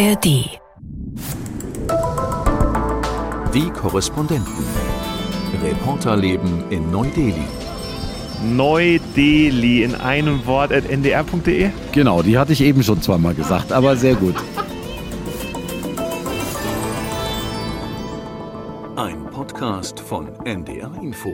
ARD. Die Korrespondenten. Reporterleben in Neu-Delhi. Neu-Delhi in einem Wort at ndr.de? Genau, die hatte ich eben schon zweimal gesagt, aber sehr gut. Ein Podcast von NDR Info.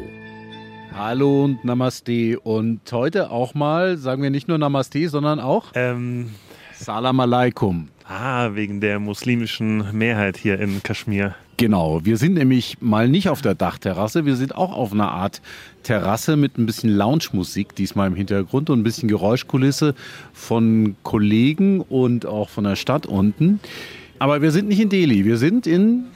Hallo und Namaste. Und heute auch mal, sagen wir nicht nur Namaste, sondern auch Ähm, Salam Alaikum. Ah, wegen der muslimischen Mehrheit hier in Kaschmir. Genau, wir sind nämlich mal nicht auf der Dachterrasse, wir sind auch auf einer Art Terrasse mit ein bisschen Lounge-Musik diesmal im Hintergrund und ein bisschen Geräuschkulisse von Kollegen und auch von der Stadt unten. Aber wir sind nicht in Delhi, wir sind in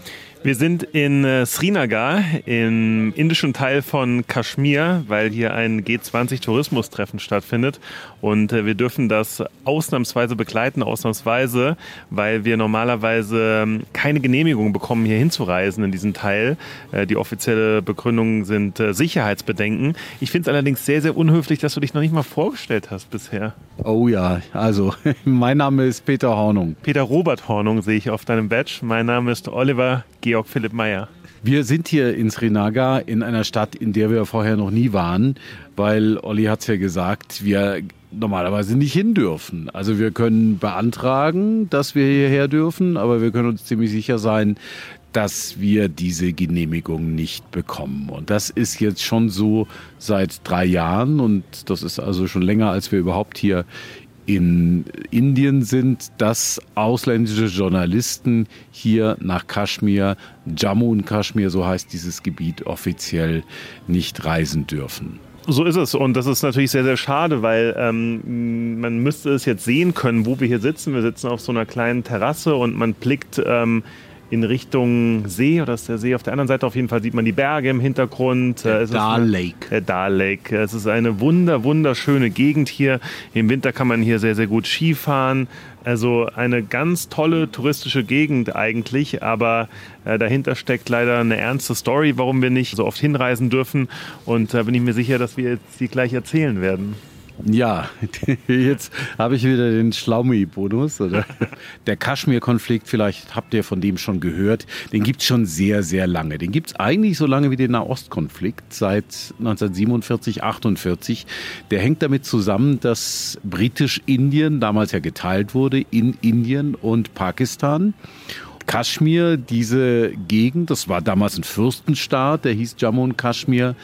Wir sind in äh, Srinagar, im indischen Teil von Kaschmir, weil hier ein G20-Tourismustreffen stattfindet. Und äh, wir dürfen das ausnahmsweise begleiten, ausnahmsweise, weil wir normalerweise ähm, keine Genehmigung bekommen, hier hinzureisen in diesen Teil. Äh, die offizielle Begründung sind Sicherheitsbedenken. Ich finde es allerdings sehr, sehr unhöflich, dass du dich noch nicht mal vorgestellt hast bisher. Oh ja, also mein Name ist Peter Hornung. Peter Robert Hornung sehe ich auf deinem Badge. Mein Name ist Oliver Georg Philipp Meyer. Wir sind hier in Srinagar, in einer Stadt, in der wir vorher noch nie waren, weil Olli hat es ja gesagt, wir normalerweise nicht hin dürfen. Also wir können beantragen, dass wir hierher dürfen, aber wir können uns ziemlich sicher sein, dass wir diese Genehmigung nicht bekommen. Und das ist jetzt schon so seit drei Jahren und das ist also schon länger, als wir überhaupt hier in Indien sind, dass ausländische Journalisten hier nach Kaschmir, Jammu und Kaschmir, so heißt dieses Gebiet offiziell, nicht reisen dürfen. So ist es und das ist natürlich sehr, sehr schade, weil ähm, man müsste es jetzt sehen können, wo wir hier sitzen. Wir sitzen auf so einer kleinen Terrasse und man blickt ähm, in Richtung See oder ist der See auf der anderen Seite. Auf jeden Fall sieht man die Berge im Hintergrund. Der Äh, es ist Dal eine- Lake. Der Dal Lake. Es ist eine wunder, wunderschöne Gegend hier. Im Winter kann man hier sehr, sehr gut Skifahren. Also eine ganz tolle touristische Gegend eigentlich, aber äh, dahinter steckt leider eine ernste Story, warum wir nicht so oft hinreisen dürfen. Und da bin ich mir sicher, dass wir jetzt die gleich erzählen werden. Ja, jetzt habe ich wieder den Schlaumi-Bonus. Der Kaschmir-Konflikt, vielleicht habt ihr von dem schon gehört, den gibt es schon sehr, sehr lange. Den gibt es eigentlich so lange wie den Nahostkonflikt, seit 1947, 48. Der hängt damit zusammen, dass Britisch-Indien damals ja geteilt wurde in Indien und Pakistan. Kaschmir, diese Gegend, das war damals ein Fürstenstaat, der hieß Jammu und Kaschmir.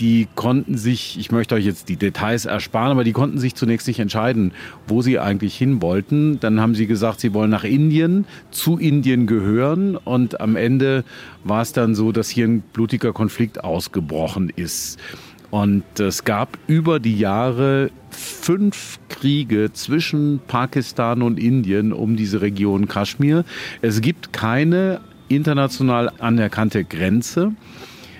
Die konnten sich, ich möchte euch jetzt die Details ersparen, aber die konnten sich zunächst nicht entscheiden, wo sie eigentlich hin wollten. Dann haben sie gesagt, sie wollen nach Indien, zu Indien gehören und am Ende war es dann so, dass hier ein blutiger Konflikt ausgebrochen ist. Und es gab über die Jahre fünf Kriege zwischen Pakistan und Indien um diese Region Kaschmir. Es gibt keine international anerkannte Grenze.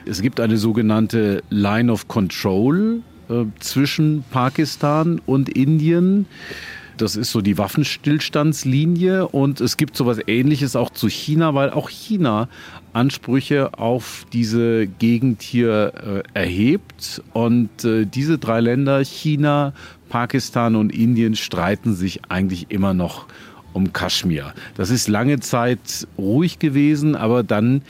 Es gibt eine sogenannte Line of Control äh, zwischen Pakistan und Indien. Das ist so die Waffenstillstandslinie und es gibt sowas ähnliches auch zu China, weil auch China Ansprüche auf diese Gegend hier äh, erhebt. Und äh, diese drei Länder, China, Pakistan und Indien, streiten sich eigentlich immer noch um Kaschmir. Das ist lange Zeit ruhig gewesen, aber dann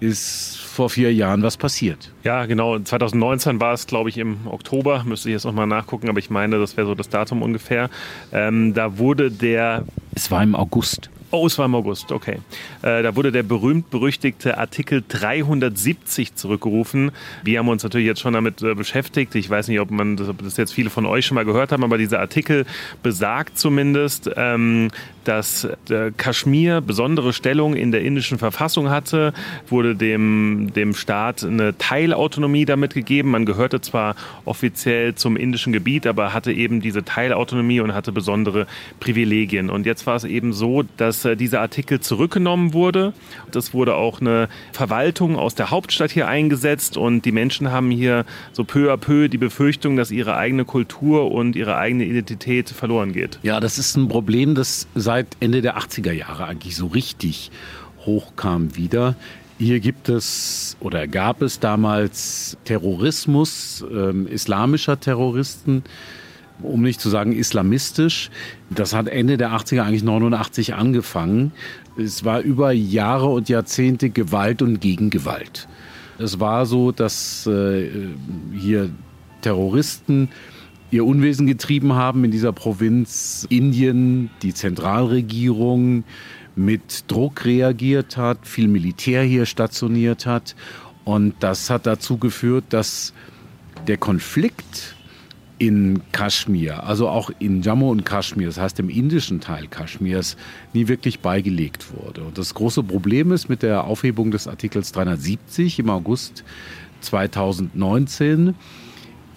ist vor vier Jahren was passiert. Ja, genau. 2019 war es, glaube ich, im Oktober. Müsste ich jetzt nochmal nachgucken, aber ich meine, das wäre so das Datum ungefähr. Ähm, da wurde der Es war im August. Oh, es war im August, okay. Äh, da wurde der berühmt-berüchtigte Artikel 370 zurückgerufen. Wir haben uns natürlich jetzt schon damit äh, beschäftigt. Ich weiß nicht, ob, man das, ob das jetzt viele von euch schon mal gehört haben, aber dieser Artikel besagt zumindest, ähm, dass äh, Kaschmir besondere Stellung in der indischen Verfassung hatte, wurde dem, dem Staat eine Teilautonomie damit gegeben. Man gehörte zwar offiziell zum indischen Gebiet, aber hatte eben diese Teilautonomie und hatte besondere Privilegien. Und jetzt war es eben so, dass äh, dieser Artikel zurückgenommen wurde. Das wurde auch eine Verwaltung aus der Hauptstadt hier eingesetzt und die Menschen haben hier so peu à peu die Befürchtung, dass ihre eigene Kultur und ihre eigene Identität verloren geht. Ja, das ist ein Problem, das seit Ende der 80er Jahre eigentlich so richtig hochkam wieder. Hier gibt es oder gab es damals Terrorismus ähm, islamischer Terroristen, um nicht zu sagen islamistisch. Das hat Ende der 80er, eigentlich 89 angefangen. Es war über Jahre und Jahrzehnte Gewalt und Gegengewalt. Es war so, dass äh, hier Terroristen ihr Unwesen getrieben haben in dieser Provinz Indien, die Zentralregierung mit Druck reagiert hat, viel Militär hier stationiert hat. Und das hat dazu geführt, dass der Konflikt in Kaschmir, also auch in Jammu und Kaschmir, das heißt im indischen Teil Kaschmirs, nie wirklich beigelegt wurde. Und das große Problem ist mit der Aufhebung des Artikels 370 im August 2019,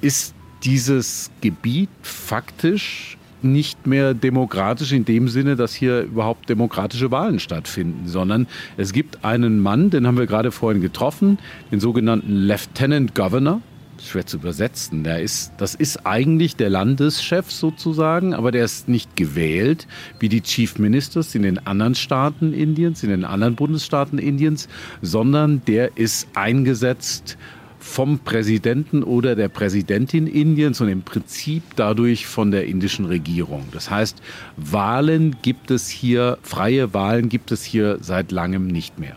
ist dieses Gebiet faktisch nicht mehr demokratisch in dem Sinne, dass hier überhaupt demokratische Wahlen stattfinden, sondern es gibt einen Mann, den haben wir gerade vorhin getroffen, den sogenannten Lieutenant Governor. Schwer zu übersetzen. Der ist, das ist eigentlich der Landeschef sozusagen, aber der ist nicht gewählt wie die Chief Ministers in den anderen Staaten Indiens, in den anderen Bundesstaaten Indiens, sondern der ist eingesetzt vom Präsidenten oder der Präsidentin Indiens und im Prinzip dadurch von der indischen Regierung. Das heißt, Wahlen gibt es hier, freie Wahlen gibt es hier seit langem nicht mehr.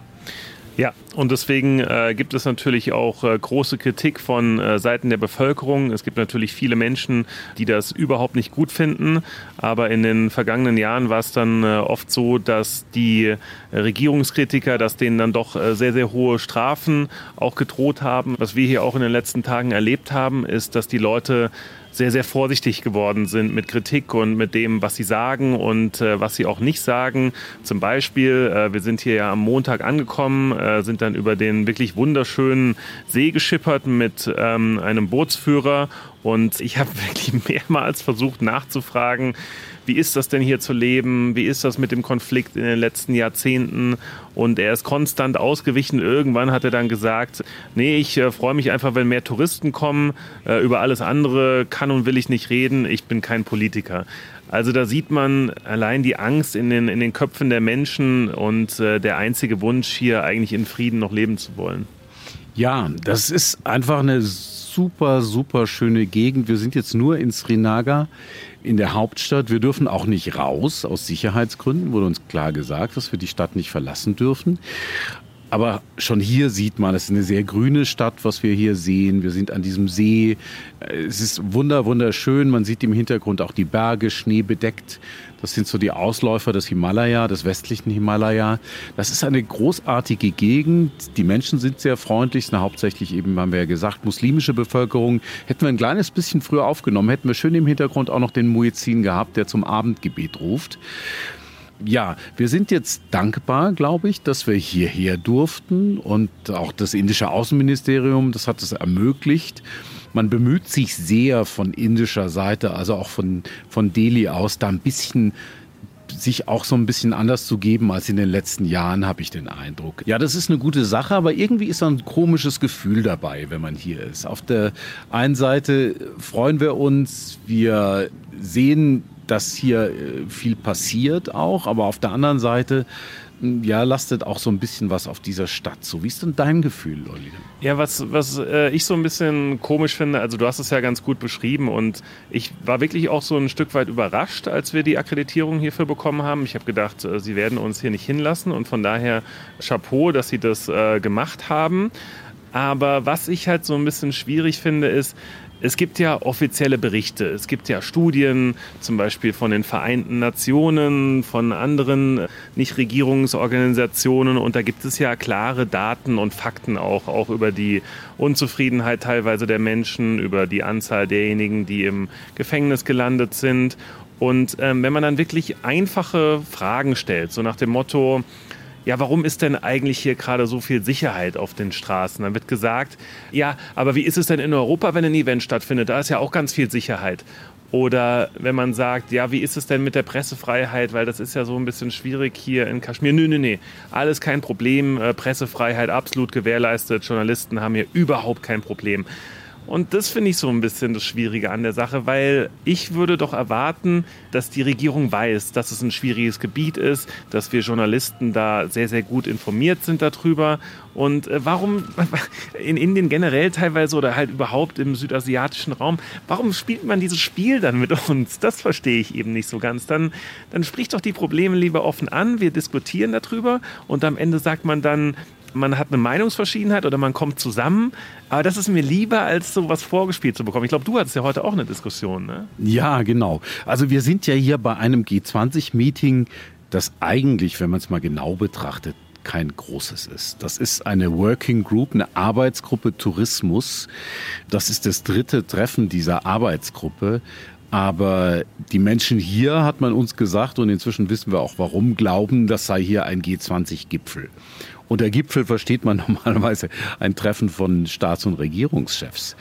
Und deswegen äh, gibt es natürlich auch äh, große Kritik von äh, Seiten der Bevölkerung. Es gibt natürlich viele Menschen, die das überhaupt nicht gut finden. Aber in den vergangenen Jahren war es dann äh, oft so, dass die Regierungskritiker, dass denen dann doch äh, sehr, sehr hohe Strafen auch gedroht haben. Was wir hier auch in den letzten Tagen erlebt haben, ist, dass die Leute sehr, sehr vorsichtig geworden sind mit Kritik und mit dem, was sie sagen und äh, was sie auch nicht sagen. Zum Beispiel, äh, wir sind hier ja am Montag angekommen, äh, sind dann über den wirklich wunderschönen See geschippert mit ähm, einem Bootsführer und ich habe wirklich mehrmals versucht nachzufragen, wie ist das denn hier zu leben? Wie ist das mit dem Konflikt in den letzten Jahrzehnten? Und er ist konstant ausgewichen. Irgendwann hat er dann gesagt, nee, ich äh, freue mich einfach, wenn mehr Touristen kommen. Äh, über alles andere kann und will ich nicht reden. Ich bin kein Politiker. Also da sieht man allein die Angst in den, in den Köpfen der Menschen und äh, der einzige Wunsch, hier eigentlich in Frieden noch leben zu wollen. Ja, das ist einfach eine super, super schöne Gegend. Wir sind jetzt nur in Srinagar in der Hauptstadt. Wir dürfen auch nicht raus aus Sicherheitsgründen, wurde uns klar gesagt, dass wir die Stadt nicht verlassen dürfen. Aber schon hier sieht man, es ist eine sehr grüne Stadt, was wir hier sehen. Wir sind an diesem See. Es ist wunder, wunderschön. Man sieht im Hintergrund auch die Berge, schneebedeckt. Das sind so die Ausläufer des Himalaya, des westlichen Himalaya. Das ist eine großartige Gegend. Die Menschen sind sehr freundlich, sind hauptsächlich eben, haben wir ja gesagt, muslimische Bevölkerung. Hätten wir ein kleines bisschen früher aufgenommen, hätten wir schön im Hintergrund auch noch den Muezzin gehabt, der zum Abendgebet ruft ja, wir sind jetzt dankbar, glaube ich, dass wir hierher durften und auch das indische Außenministerium, das hat es ermöglicht. Man bemüht sich sehr von indischer Seite, also auch von, von Delhi aus, da ein bisschen sich auch so ein bisschen anders zu geben als in den letzten Jahren, habe ich den Eindruck. Ja, das ist eine gute Sache, aber irgendwie ist da ein komisches Gefühl dabei, wenn man hier ist. Auf der einen Seite freuen wir uns, wir sehen, dass hier äh, viel passiert auch, aber auf der anderen Seite ja, lastet auch so ein bisschen was auf dieser Stadt. So, wie ist denn dein Gefühl, Olli? Ja, was, was äh, ich so ein bisschen komisch finde, also du hast es ja ganz gut beschrieben und ich war wirklich auch so ein Stück weit überrascht, als wir die Akkreditierung hierfür bekommen haben. Ich habe gedacht, äh, sie werden uns hier nicht hinlassen und von daher Chapeau, dass sie das äh, gemacht haben. Aber was ich halt so ein bisschen schwierig finde, ist, es gibt ja offizielle Berichte, es gibt ja Studien, zum Beispiel von den Vereinten Nationen, von anderen Nichtregierungsorganisationen und da gibt es ja klare Daten und Fakten auch, auch über die Unzufriedenheit teilweise der Menschen, über die Anzahl derjenigen, die im Gefängnis gelandet sind. Und ähm, wenn man dann wirklich einfache Fragen stellt, so nach dem Motto, ja, warum ist denn eigentlich hier gerade so viel Sicherheit auf den Straßen? Dann wird gesagt, ja, aber wie ist es denn in Europa, wenn ein Event stattfindet? Da ist ja auch ganz viel Sicherheit. Oder wenn man sagt, ja, wie ist es denn mit der Pressefreiheit? Weil das ist ja so ein bisschen schwierig hier in Kaschmir. Nö, nö, nö. Alles kein Problem. Äh, Pressefreiheit absolut gewährleistet. Journalisten haben hier überhaupt kein Problem. Und das finde ich so ein bisschen das Schwierige an der Sache, weil ich würde doch erwarten, dass die Regierung weiß, dass es ein schwieriges Gebiet ist, dass wir Journalisten da sehr, sehr gut informiert sind darüber. Und äh, warum in Indien generell teilweise oder halt überhaupt im südasiatischen Raum, warum spielt man dieses Spiel dann mit uns? Das verstehe ich eben nicht so ganz. Dann, dann spricht doch die Probleme lieber offen an, wir diskutieren darüber und am Ende sagt man dann, man hat eine Meinungsverschiedenheit oder man kommt zusammen. Aber das ist mir lieber, als so was vorgespielt zu bekommen. Ich glaube, du hattest ja heute auch eine Diskussion, ne? Ja, genau. Also wir sind ja hier bei einem G20-Meeting, das eigentlich, wenn man es mal genau betrachtet, kein großes ist. Das ist eine Working Group, eine Arbeitsgruppe Tourismus. Das ist das dritte Treffen dieser Arbeitsgruppe. Aber die Menschen hier, hat man uns gesagt, und inzwischen wissen wir auch warum, glauben, das sei hier ein G20-Gipfel. Unter Gipfel versteht man normalerweise ein Treffen von Staats- und Regierungschefs.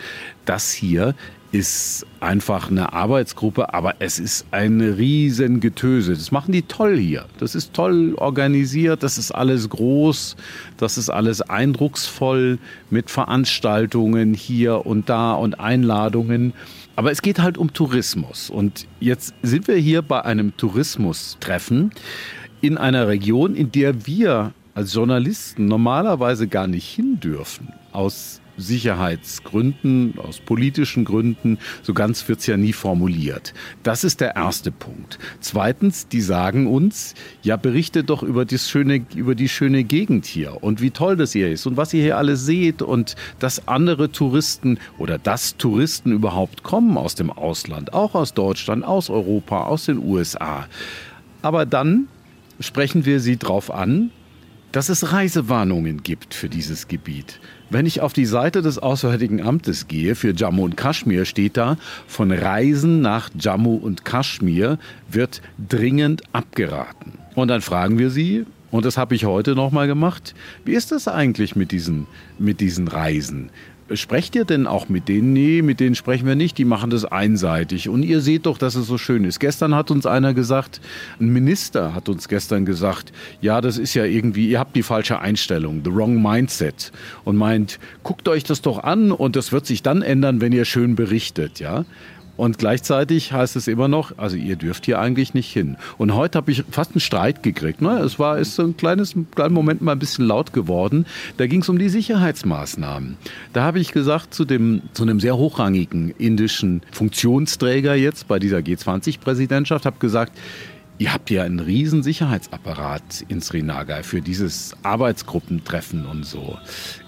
Das hier ist einfach eine Arbeitsgruppe, aber es ist ein Riesengetöse. Das machen die toll hier. Das ist toll organisiert, das ist alles groß, das ist alles eindrucksvoll mit Veranstaltungen hier und da und Einladungen. Aber es geht halt um Tourismus. Und jetzt sind wir hier bei einem Tourismustreffen in einer Region, in der wir als Journalisten normalerweise gar nicht hin dürfen. Aus Sicherheitsgründen, aus politischen Gründen. So ganz wird es ja nie formuliert. Das ist der erste Punkt. Zweitens, die sagen uns, ja, berichtet doch über, das schöne, über die schöne Gegend hier und wie toll das hier ist und was ihr hier alles seht und dass andere Touristen oder dass Touristen überhaupt kommen aus dem Ausland, auch aus Deutschland, aus Europa, aus den USA. Aber dann sprechen wir sie darauf an, dass es Reisewarnungen gibt für dieses Gebiet. Wenn ich auf die Seite des Auswärtigen Amtes gehe, für Jammu und Kaschmir steht da, von Reisen nach Jammu und Kaschmir wird dringend abgeraten. Und dann fragen wir sie, und das habe ich heute nochmal gemacht, wie ist das eigentlich mit diesen, mit diesen Reisen? Sprecht ihr denn auch mit denen? Nee, mit denen sprechen wir nicht. Die machen das einseitig. Und ihr seht doch, dass es so schön ist. Gestern hat uns einer gesagt, ein Minister hat uns gestern gesagt, ja, das ist ja irgendwie, ihr habt die falsche Einstellung, the wrong mindset. Und meint, guckt euch das doch an und das wird sich dann ändern, wenn ihr schön berichtet, ja. Und gleichzeitig heißt es immer noch, also ihr dürft hier eigentlich nicht hin. Und heute habe ich fast einen Streit gekriegt. Ne? Es war ist so ein kleines kleinen Moment mal ein bisschen laut geworden. Da ging es um die Sicherheitsmaßnahmen. Da habe ich gesagt zu dem zu einem sehr hochrangigen indischen Funktionsträger jetzt bei dieser G20-Präsidentschaft, habe gesagt, Ihr habt ja einen riesen Sicherheitsapparat in Srinagar für dieses Arbeitsgruppentreffen und so.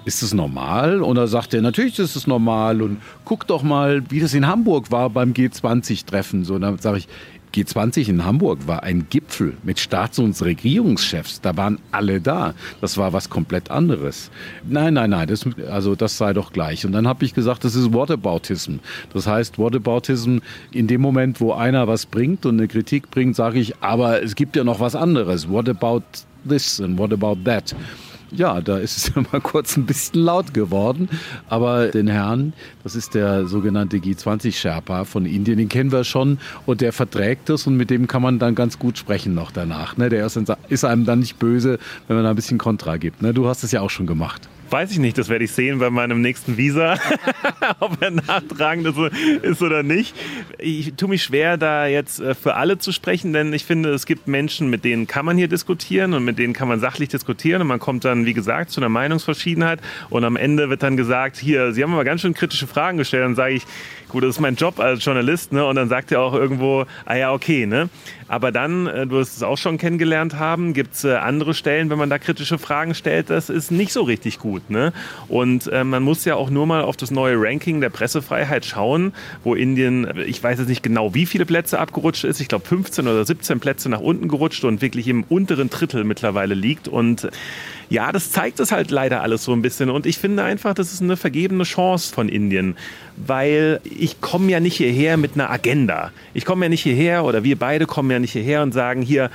Ist das normal? Und da sagt er, natürlich ist es normal und guck doch mal, wie das in Hamburg war beim G20-Treffen. So, dann sage ich, G20 in Hamburg war ein Gipfel mit Staats- und Regierungschefs. Da waren alle da. Das war was komplett anderes. Nein, nein, nein, das, also das sei doch gleich. Und dann habe ich gesagt, das ist Whataboutism. Das heißt, Whataboutism, in dem Moment, wo einer was bringt und eine Kritik bringt, sage ich, aber es gibt ja noch was anderes. What about this and what about that? Ja, da ist es ja mal kurz ein bisschen laut geworden. Aber den Herrn, das ist der sogenannte G20-Sherpa von Indien, den kennen wir schon und der verträgt das und mit dem kann man dann ganz gut sprechen noch danach. Ne? Der ist einem dann nicht böse, wenn man da ein bisschen Kontra gibt. Ne? Du hast es ja auch schon gemacht. Weiß ich nicht, das werde ich sehen bei meinem nächsten Visa, ob er nachtragend ist oder nicht. Ich tue mich schwer, da jetzt äh, für alle zu sprechen, denn ich finde, es gibt Menschen, mit denen kann man hier diskutieren und mit denen kann man sachlich diskutieren und man kommt dann, wie gesagt, zu einer Meinungsverschiedenheit und am Ende wird dann gesagt, hier, Sie haben aber ganz schön kritische Fragen gestellt. Dann sage ich, gut, das ist mein Job als Journalist, ne? Und dann sagt er auch irgendwo, ah ja, okay, ne? Aber dann, äh, du wirst es auch schon kennengelernt haben, gibt es äh, andere Stellen, wenn man da kritische Fragen stellt, das ist nicht so richtig gut, ne? Und äh, man muss ja auch nur mal auf das neue Ranking der Pressefreiheit schauen, wo Indien, ich weiß jetzt nicht genau, wie viele Plätze abgerutscht ist, ich glaube 15 oder 17 Plätze nach unten gerutscht und wirklich im unteren Drittel mittlerweile liegt und ja, das zeigt es halt leider alles so ein bisschen. Und ich finde einfach, das ist eine vergebene Chance von Indien, weil ich komme ja nicht hierher mit einer Agenda. Ich komme ja nicht hierher oder wir beide kommen ja nicht hierher und sagen hier,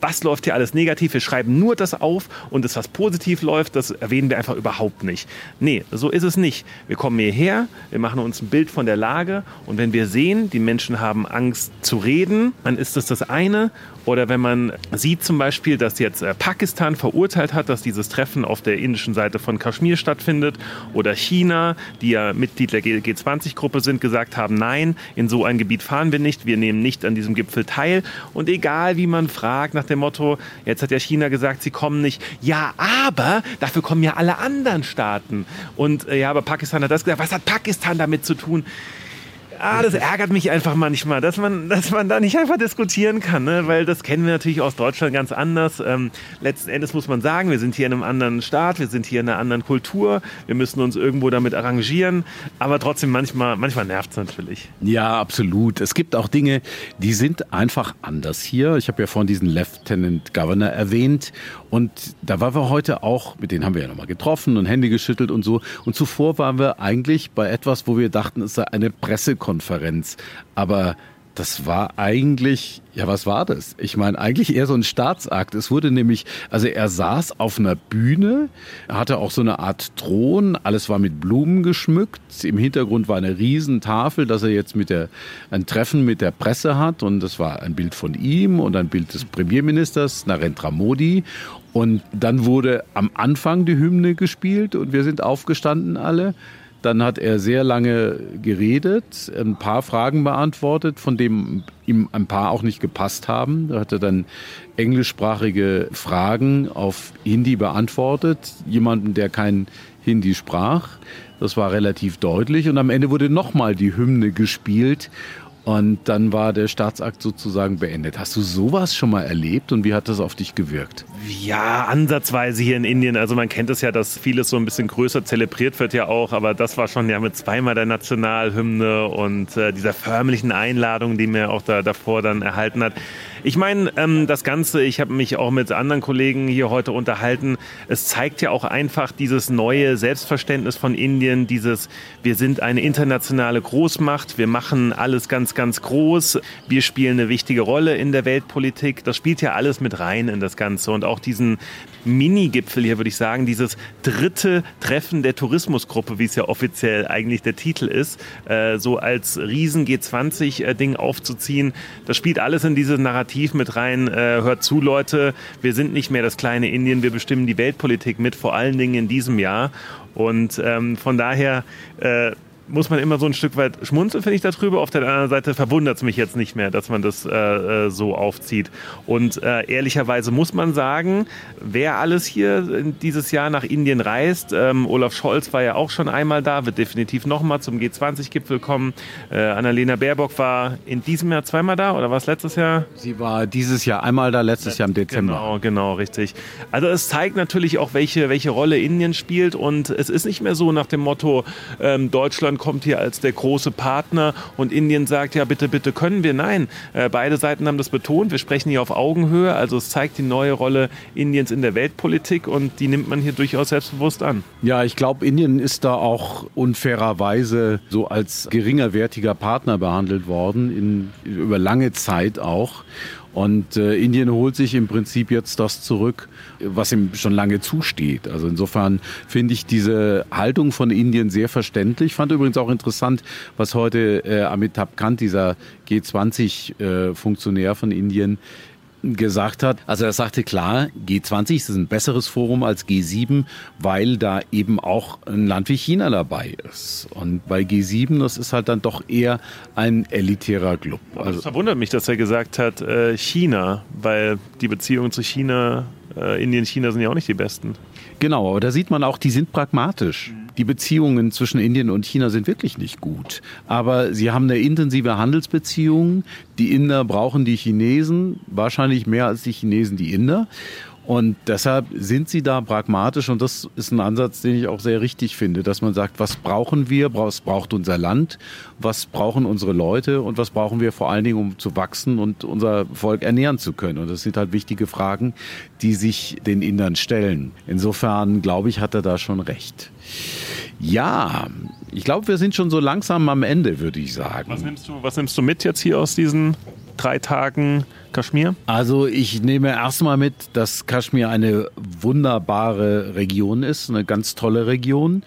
was läuft hier alles negativ. Wir schreiben nur das auf und das, was positiv läuft, das erwähnen wir einfach überhaupt nicht. Nee, so ist es nicht. Wir kommen hierher, wir machen uns ein Bild von der Lage und wenn wir sehen, die Menschen haben Angst zu reden, dann ist das das eine. Oder wenn man sieht zum Beispiel, dass jetzt äh, Pakistan verurteilt hat, dass dieses Treffen auf der indischen Seite von Kaschmir stattfindet, oder China, die ja Mitglied der G20-Gruppe sind, gesagt haben, nein, in so ein Gebiet fahren wir nicht, wir nehmen nicht an diesem Gipfel teil. Und egal wie man fragt nach dem Motto, jetzt hat ja China gesagt, sie kommen nicht, ja, aber dafür kommen ja alle anderen Staaten. Und äh, ja, aber Pakistan hat das gesagt, was hat Pakistan damit zu tun? Ah, das ärgert mich einfach manchmal, dass man, dass man da nicht einfach diskutieren kann, ne? weil das kennen wir natürlich aus Deutschland ganz anders. Ähm, letzten Endes muss man sagen, wir sind hier in einem anderen Staat, wir sind hier in einer anderen Kultur, wir müssen uns irgendwo damit arrangieren, aber trotzdem manchmal, manchmal nervt es natürlich. Ja, absolut. Es gibt auch Dinge, die sind einfach anders hier. Ich habe ja vorhin diesen Lieutenant Governor erwähnt und da waren wir heute auch, mit denen haben wir ja nochmal getroffen und Hände geschüttelt und so. Und zuvor waren wir eigentlich bei etwas, wo wir dachten, es sei eine Pressekonferenz. Aber das war eigentlich, ja, was war das? Ich meine, eigentlich eher so ein Staatsakt. Es wurde nämlich, also er saß auf einer Bühne, hatte auch so eine Art Thron, alles war mit Blumen geschmückt. Im Hintergrund war eine Riesentafel, dass er jetzt mit der, ein Treffen mit der Presse hat. Und das war ein Bild von ihm und ein Bild des Premierministers, Narendra Modi. Und dann wurde am Anfang die Hymne gespielt und wir sind aufgestanden alle. Dann hat er sehr lange geredet, ein paar Fragen beantwortet, von denen ihm ein paar auch nicht gepasst haben. Da hat er dann englischsprachige Fragen auf Hindi beantwortet, jemanden, der kein Hindi sprach. Das war relativ deutlich. Und am Ende wurde nochmal die Hymne gespielt. Und dann war der Staatsakt sozusagen beendet. Hast du sowas schon mal erlebt und wie hat das auf dich gewirkt? Ja, ansatzweise hier in Indien. Also man kennt es ja, dass vieles so ein bisschen größer zelebriert wird ja auch, aber das war schon ja mit zweimal der Nationalhymne und äh, dieser förmlichen Einladung, die mir auch da davor dann erhalten hat. Ich meine, ähm, das Ganze, ich habe mich auch mit anderen Kollegen hier heute unterhalten, es zeigt ja auch einfach dieses neue Selbstverständnis von Indien, dieses, wir sind eine internationale Großmacht, wir machen alles ganz, ganz groß, wir spielen eine wichtige Rolle in der Weltpolitik. Das spielt ja alles mit rein in das Ganze und auch diesen Mini-Gipfel hier, würde ich sagen, dieses dritte Treffen der Tourismusgruppe, wie es ja offiziell eigentlich der Titel ist, äh, so als riesen G20-Ding aufzuziehen, das spielt alles in dieses Narrativ Narrativ mit rein. Äh, hört zu, Leute, wir sind nicht mehr das kleine Indien, wir bestimmen die Weltpolitik mit, vor allen Dingen in diesem Jahr. Und ähm, von daher äh, muss man immer so ein Stück weit schmunzeln, finde ich, darüber. Auf der anderen Seite verwundert es mich jetzt nicht mehr, dass man das äh, äh, so aufzieht. Und äh, ehrlicherweise muss man sagen, wer alles hier dieses Jahr nach Indien reist, ähm, Olaf Scholz war ja auch schon einmal da, wird definitiv nochmal zum G20-Gipfel kommen. Äh, Annalena Baerbock war in diesem Jahr zweimal da oder war es letztes Jahr? Sie war dieses Jahr einmal da, letztes Jahr im Dezember. Genau, genau, richtig. Also es zeigt natürlich auch, welche, welche Rolle Indien spielt und es ist nicht mehr so nach dem Motto, ähm, Deutschland Deutschland kommt hier als der große Partner und Indien sagt, ja bitte, bitte können wir. Nein, äh, beide Seiten haben das betont. Wir sprechen hier auf Augenhöhe. Also es zeigt die neue Rolle Indiens in der Weltpolitik und die nimmt man hier durchaus selbstbewusst an. Ja, ich glaube, Indien ist da auch unfairerweise so als geringerwertiger Partner behandelt worden, in, über lange Zeit auch. Und äh, Indien holt sich im Prinzip jetzt das zurück, was ihm schon lange zusteht. Also insofern finde ich diese Haltung von Indien sehr verständlich. Ich fand übrigens auch interessant, was heute äh, Amitabh Kant, dieser G20-Funktionär äh, von Indien, gesagt hat. Also er sagte klar, G20 ist ein besseres Forum als G7, weil da eben auch ein Land wie China dabei ist. Und bei G7, das ist halt dann doch eher ein elitärer Club. Also, es verwundert mich, dass er gesagt hat, äh, China, weil die Beziehungen zu China, äh, Indien, China sind ja auch nicht die besten. Genau, aber da sieht man auch, die sind pragmatisch. Die Beziehungen zwischen Indien und China sind wirklich nicht gut. Aber sie haben eine intensive Handelsbeziehung. Die Inder brauchen die Chinesen, wahrscheinlich mehr als die Chinesen die Inder. Und deshalb sind sie da pragmatisch und das ist ein Ansatz, den ich auch sehr richtig finde, dass man sagt, was brauchen wir, was braucht unser Land, was brauchen unsere Leute und was brauchen wir vor allen Dingen, um zu wachsen und unser Volk ernähren zu können. Und das sind halt wichtige Fragen, die sich den Indern stellen. Insofern glaube ich, hat er da schon recht. Ja, ich glaube, wir sind schon so langsam am Ende, würde ich sagen. Was nimmst, du, was nimmst du mit jetzt hier aus diesen drei Tagen Kaschmir? Also ich nehme erstmal mit, dass Kaschmir eine wunderbare Region ist, eine ganz tolle Region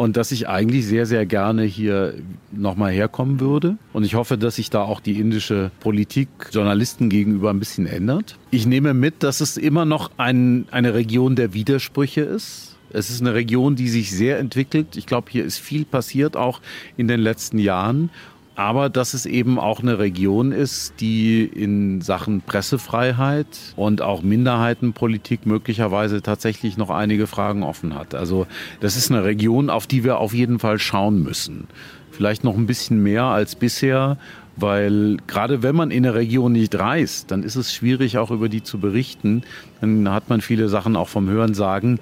und dass ich eigentlich sehr, sehr gerne hier nochmal herkommen würde. Und ich hoffe, dass sich da auch die indische Politik Journalisten gegenüber ein bisschen ändert. Ich nehme mit, dass es immer noch ein, eine Region der Widersprüche ist. Es ist eine Region, die sich sehr entwickelt. Ich glaube, hier ist viel passiert, auch in den letzten Jahren aber dass es eben auch eine Region ist, die in Sachen Pressefreiheit und auch Minderheitenpolitik möglicherweise tatsächlich noch einige Fragen offen hat. Also das ist eine Region, auf die wir auf jeden Fall schauen müssen. Vielleicht noch ein bisschen mehr als bisher, weil gerade wenn man in eine Region nicht reist, dann ist es schwierig auch über die zu berichten. Dann hat man viele Sachen auch vom Hören sagen.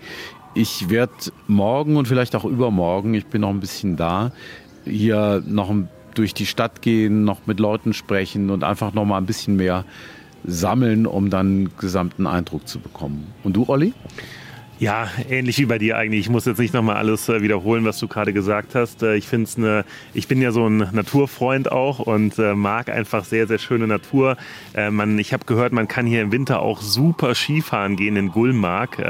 Ich werde morgen und vielleicht auch übermorgen, ich bin noch ein bisschen da, hier noch ein durch die Stadt gehen, noch mit Leuten sprechen und einfach noch mal ein bisschen mehr sammeln, um dann einen gesamten Eindruck zu bekommen. Und du, Olli? Ja, ähnlich wie bei dir eigentlich. Ich muss jetzt nicht nochmal alles äh, wiederholen, was du gerade gesagt hast. Äh, ich finde eine, ich bin ja so ein Naturfreund auch und äh, mag einfach sehr, sehr schöne Natur. Man, ich habe gehört, man kann hier im Winter auch super Skifahren gehen in Gulmark.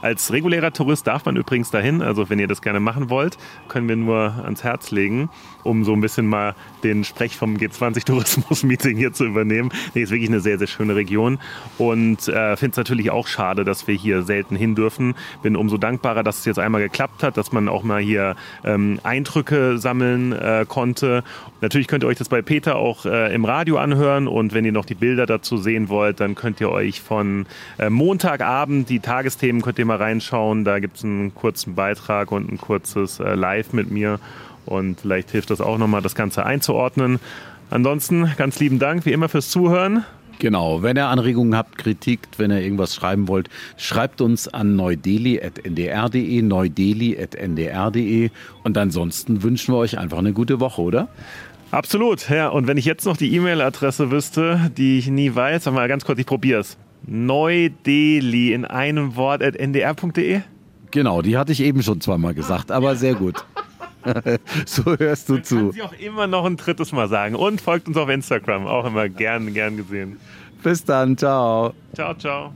Als regulärer Tourist darf man übrigens dahin. Also wenn ihr das gerne machen wollt, können wir nur ans Herz legen, um so ein bisschen mal den Sprech vom G20-Tourismus-Meeting hier zu übernehmen. Nee, ist wirklich eine sehr, sehr schöne Region und äh, finde es natürlich auch schade, dass wir hier selten hin dürfen. Bin umso dankbarer, dass es jetzt einmal geklappt hat, dass man auch mal hier ähm, Eindrücke sammeln äh, konnte. Natürlich könnt ihr euch das bei Peter auch äh, im Radio anhören und wenn ihr noch die Bilder dazu sehen wollt, dann könnt ihr euch von äh, Montagabend die Tagesthemen könnt ihr mal reinschauen. Da gibt es einen kurzen Beitrag und ein kurzes äh, Live mit mir und vielleicht hilft das auch nochmal, das Ganze einzuordnen. Ansonsten ganz lieben Dank wie immer fürs Zuhören. Genau, wenn ihr Anregungen habt, Kritik, wenn ihr irgendwas schreiben wollt, schreibt uns an neudeli.ndr.de, neudeli.ndr.de und ansonsten wünschen wir euch einfach eine gute Woche, oder? Absolut, ja. Und wenn ich jetzt noch die E-Mail-Adresse wüsste, die ich nie weiß, sag mal ganz kurz, ich probier's. Neudeli in einem Wort at ndr.de? Genau, die hatte ich eben schon zweimal gesagt, aber sehr gut. so hörst du Man zu. Kann sie auch immer noch ein drittes Mal sagen. Und folgt uns auf Instagram. Auch immer gern, gern gesehen. Bis dann. Ciao. Ciao, ciao.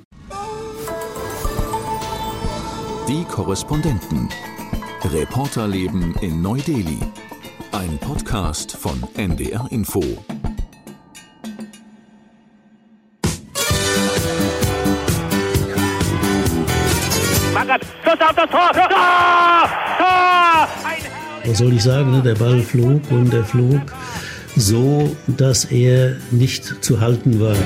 Die Korrespondenten. Reporterleben in Neu-Delhi. Ein Podcast von NDR Info. Schuss auf das Tor! Tor! Tor! Was soll ich sagen, ne? der Ball flog und er flog so, dass er nicht zu halten war.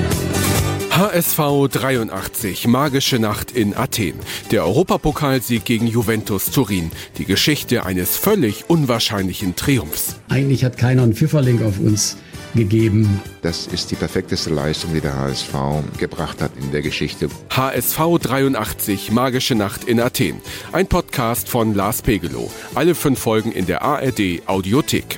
HSV 83, magische Nacht in Athen. Der Europapokalsieg gegen Juventus Turin. Die Geschichte eines völlig unwahrscheinlichen Triumphs. Eigentlich hat keiner einen Pfifferling auf uns gegeben. Das ist die perfekteste Leistung, die der HSV gebracht hat in der Geschichte. HSV 83, magische Nacht in Athen. Ein Podcast von Lars Pegelow. Alle fünf Folgen in der ARD Audiothek.